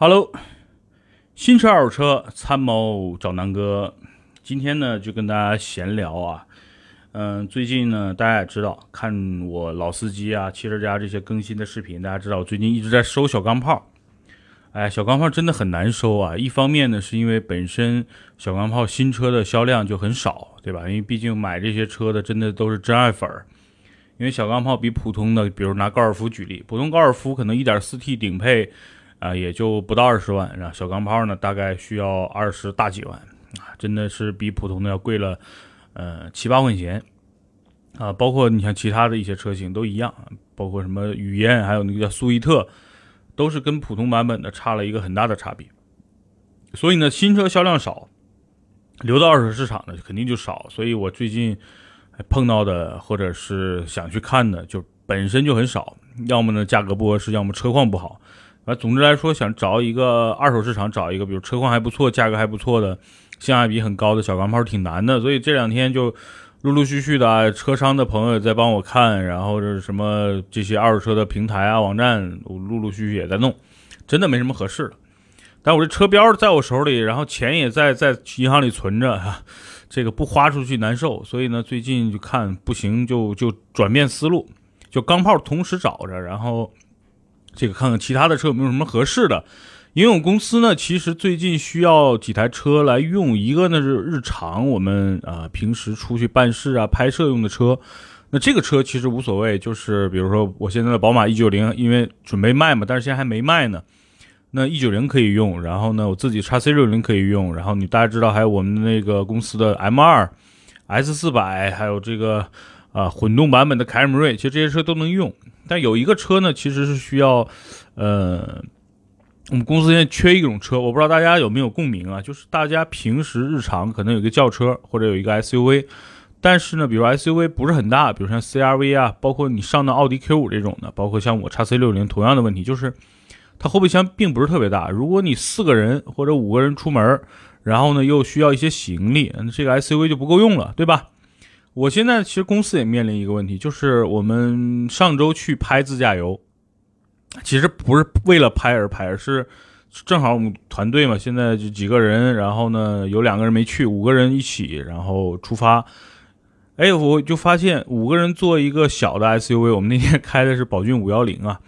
Hello，新车二手车参谋找南哥，今天呢就跟大家闲聊啊。嗯，最近呢大家也知道，看我老司机啊、汽车家这些更新的视频，大家知道我最近一直在收小钢炮。哎，小钢炮真的很难收啊！一方面呢，是因为本身小钢炮新车的销量就很少，对吧？因为毕竟买这些车的真的都是真爱粉儿。因为小钢炮比普通的，比如拿高尔夫举例，普通高尔夫可能 1.4T 顶配啊也就不到二十万，然后小钢炮呢大概需要二十大几万啊，真的是比普通的要贵了呃七八块钱啊。包括你像其他的一些车型都一样，包括什么雨燕，还有那个叫苏伊特。都是跟普通版本的差了一个很大的差别，所以呢，新车销量少，流到二手市场的肯定就少。所以我最近碰到的或者是想去看的，就本身就很少，要么呢价格不合适，要么车况不好。啊，总之来说，想找一个二手市场找一个，比如车况还不错、价格还不错的、性价比很高的小钢炮，挺难的。所以这两天就。陆陆续续的啊车商的朋友在帮我看，然后这什么这些二手车的平台啊网站，我陆陆续续也在弄，真的没什么合适的。但我这车标在我手里，然后钱也在在银行里存着，哈，这个不花出去难受。所以呢，最近就看不行，就就转变思路，就钢炮同时找着，然后这个看看其他的车有没有什么合适的。因为我公司呢，其实最近需要几台车来用，一个呢是日常我们啊平时出去办事啊拍摄用的车，那这个车其实无所谓，就是比如说我现在的宝马一九零，因为准备卖嘛，但是现在还没卖呢，那一九零可以用，然后呢我自己叉 C 六零可以用，然后你大家知道还有我们那个公司的 M 二、S 四百，还有这个啊混动版本的凯美瑞，其实这些车都能用，但有一个车呢其实是需要，呃。我们公司现在缺一种车，我不知道大家有没有共鸣啊？就是大家平时日常可能有个轿车或者有一个 SUV，但是呢，比如 SUV 不是很大，比如像 CRV 啊，包括你上的奥迪 Q5 这种的，包括像我叉 C60，同样的问题就是它后备箱并不是特别大。如果你四个人或者五个人出门，然后呢又需要一些行李，这个 SUV 就不够用了，对吧？我现在其实公司也面临一个问题，就是我们上周去拍自驾游。其实不是为了拍而拍，而是正好我们团队嘛，现在就几个人，然后呢有两个人没去，五个人一起，然后出发。哎，我就发现五个人坐一个小的 SUV，我们那天 开的是宝骏五幺零啊，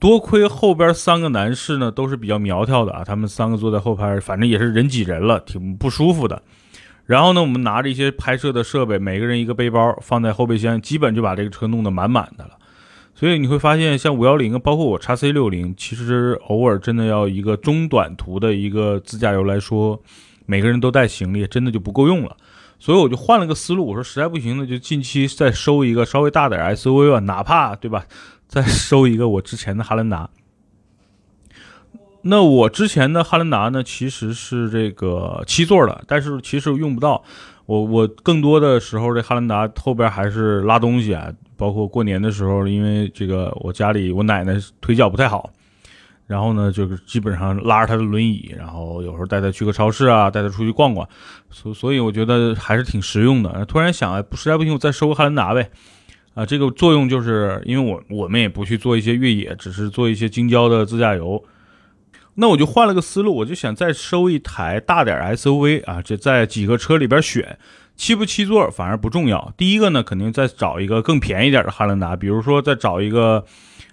多亏后边三个男士呢都是比较苗条的啊，他们三个坐在后排，反正也是人挤人了，挺不舒服的。然后呢，我们拿着一些拍摄的设备，每个人一个背包放在后备箱，基本就把这个车弄得满满的了。所以你会发现，像五幺零，包括我叉 C 六零，其实偶尔真的要一个中短途的一个自驾游来说，每个人都带行李，真的就不够用了。所以我就换了个思路，我说实在不行呢，就近期再收一个稍微大点 SUV 吧，哪怕对吧，再收一个我之前的哈兰达。那我之前的汉兰达呢，其实是这个七座的，但是其实用不到。我我更多的时候，这汉兰达后边还是拉东西啊，包括过年的时候，因为这个我家里我奶奶腿脚不太好，然后呢，就是基本上拉着她的轮椅，然后有时候带她去个超市啊，带她出去逛逛，所所以我觉得还是挺实用的。突然想，哎，实在不行，我再收个汉兰达呗。啊，这个作用就是因为我我们也不去做一些越野，只是做一些京郊的自驾游。那我就换了个思路，我就想再收一台大点 SUV 啊，这在几个车里边选，七不七座反而不重要。第一个呢，肯定再找一个更便宜点的汉兰达，比如说再找一个，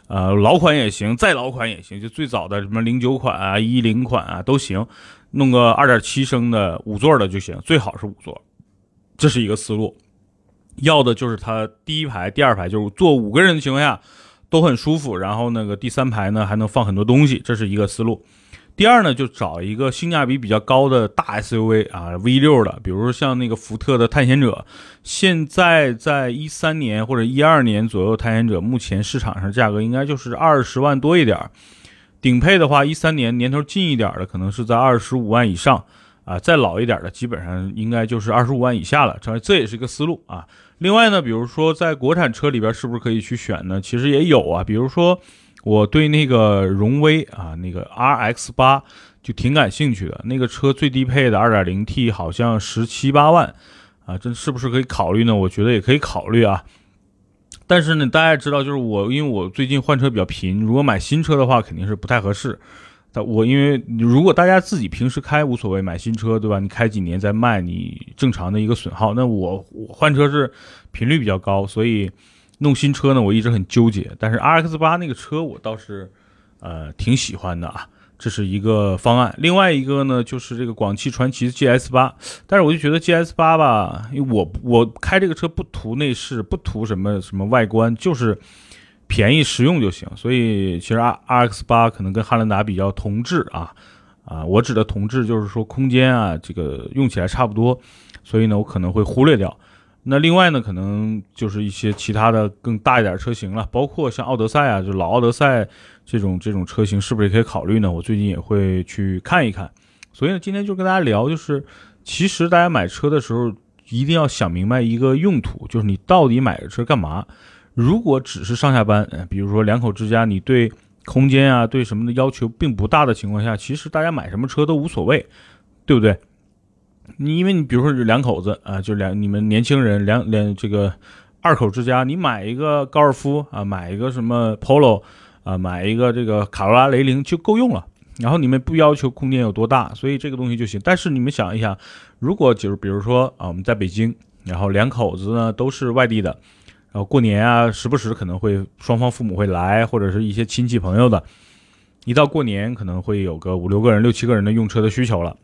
呃，老款也行，再老款也行，就最早的什么零九款啊、一零款啊都行，弄个二点七升的五座的就行，最好是五座，这是一个思路。要的就是它第一排、第二排就是坐五个人的情况下。都很舒服，然后那个第三排呢还能放很多东西，这是一个思路。第二呢，就找一个性价比比较高的大 SUV 啊，V 六的，比如像那个福特的探险者，现在在一三年或者一二年左右，探险者目前市场上价格应该就是二十万多一点顶配的话，一三年年头近一点的可能是在二十五万以上啊，再老一点的基本上应该就是二十五万以下了，这这也是一个思路啊。另外呢，比如说在国产车里边是不是可以去选呢？其实也有啊，比如说我对那个荣威啊，那个 RX 八就挺感兴趣的。那个车最低配的 2.0T 好像十七八万啊，这是不是可以考虑呢？我觉得也可以考虑啊。但是呢，大家知道，就是我因为我最近换车比较频，如果买新车的话肯定是不太合适。但我因为如果大家自己平时开无所谓，买新车对吧？你开几年再卖，你正常的一个损耗。那我我换车是频率比较高，所以弄新车呢，我一直很纠结。但是 RX 八那个车我倒是呃挺喜欢的啊。这是一个方案，另外一个呢，就是这个广汽传祺 GS 八，但是我就觉得 GS 八吧，因为我我开这个车不图内饰，不图什么什么外观，就是便宜实用就行，所以其实 R RX 八可能跟汉兰达比较同质啊啊，我指的同质就是说空间啊，这个用起来差不多，所以呢，我可能会忽略掉。那另外呢，可能就是一些其他的更大一点车型了，包括像奥德赛啊，就老奥德赛这种这种车型，是不是也可以考虑呢？我最近也会去看一看。所以呢，今天就跟大家聊，就是其实大家买车的时候一定要想明白一个用途，就是你到底买个车干嘛？如果只是上下班，比如说两口之家，你对空间啊、对什么的要求并不大的情况下，其实大家买什么车都无所谓，对不对？你因为你比如说两口子啊，就两你们年轻人两两这个二口之家，你买一个高尔夫啊，买一个什么 Polo 啊，买一个这个卡罗拉雷凌就够用了。然后你们不要求空间有多大，所以这个东西就行。但是你们想一想，如果就是比如说啊，我们在北京，然后两口子呢都是外地的，然后过年啊，时不时可能会双方父母会来，或者是一些亲戚朋友的，一到过年可能会有个五六个人、六七个人的用车的需求了。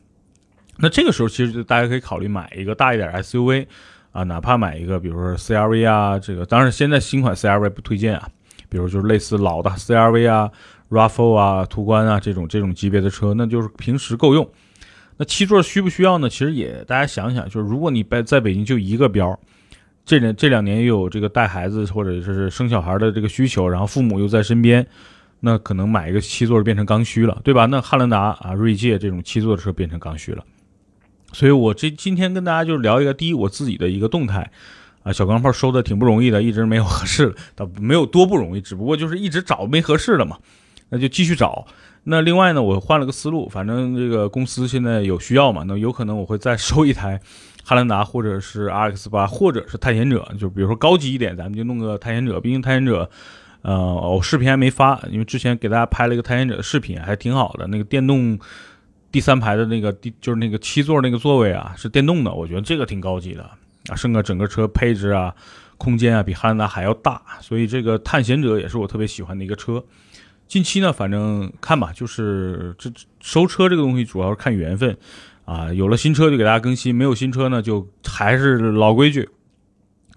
那这个时候，其实大家可以考虑买一个大一点 SUV，啊，哪怕买一个，比如说 CRV 啊，这个当然现在新款 CRV 不推荐啊，比如就是类似老的 CRV 啊、RAV4 啊、途观啊这种这种级别的车，那就是平时够用。那七座需不需要呢？其实也大家想想，就是如果你在在北京就一个标，这两这两年又有这个带孩子或者是生小孩的这个需求，然后父母又在身边。那可能买一个七座变成刚需了，对吧？那汉兰达啊、锐界这种七座的车变成刚需了。所以，我这今天跟大家就聊一个第一我自己的一个动态，啊，小钢炮收的挺不容易的，一直没有合适的，没有多不容易，只不过就是一直找没合适的嘛，那就继续找。那另外呢，我换了个思路，反正这个公司现在有需要嘛，那有可能我会再收一台汉兰达，或者是 RX 八，或者是探险者，就比如说高级一点，咱们就弄个探险者。毕竟探险者，呃，我视频还没发，因为之前给大家拍了一个探险者的视频，还挺好的，那个电动。第三排的那个第就是那个七座那个座位啊，是电动的，我觉得这个挺高级的啊，剩个整个车配置啊、空间啊，比汉兰达还要大，所以这个探险者也是我特别喜欢的一个车。近期呢，反正看吧，就是这收车这个东西主要是看缘分啊，有了新车就给大家更新，没有新车呢就还是老规矩。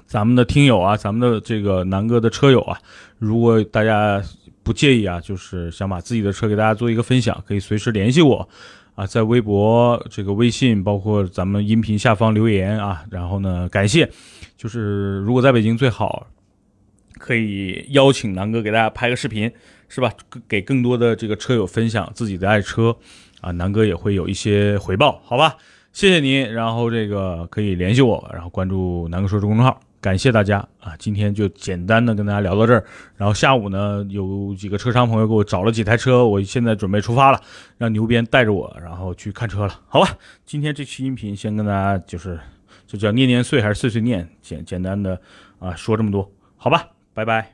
咱们的听友啊，咱们的这个南哥的车友啊，如果大家不介意啊，就是想把自己的车给大家做一个分享，可以随时联系我。啊，在微博、这个微信，包括咱们音频下方留言啊，然后呢，感谢，就是如果在北京最好，可以邀请南哥给大家拍个视频，是吧？给更多的这个车友分享自己的爱车，啊，南哥也会有一些回报，好吧？谢谢您，然后这个可以联系我，然后关注南哥说车公众号。感谢大家啊！今天就简单的跟大家聊到这儿，然后下午呢有几个车商朋友给我找了几台车，我现在准备出发了，让牛鞭带着我，然后去看车了。好吧，今天这期音频先跟大家就是，这叫念念碎还是碎碎念？简简单的啊说这么多，好吧，拜拜。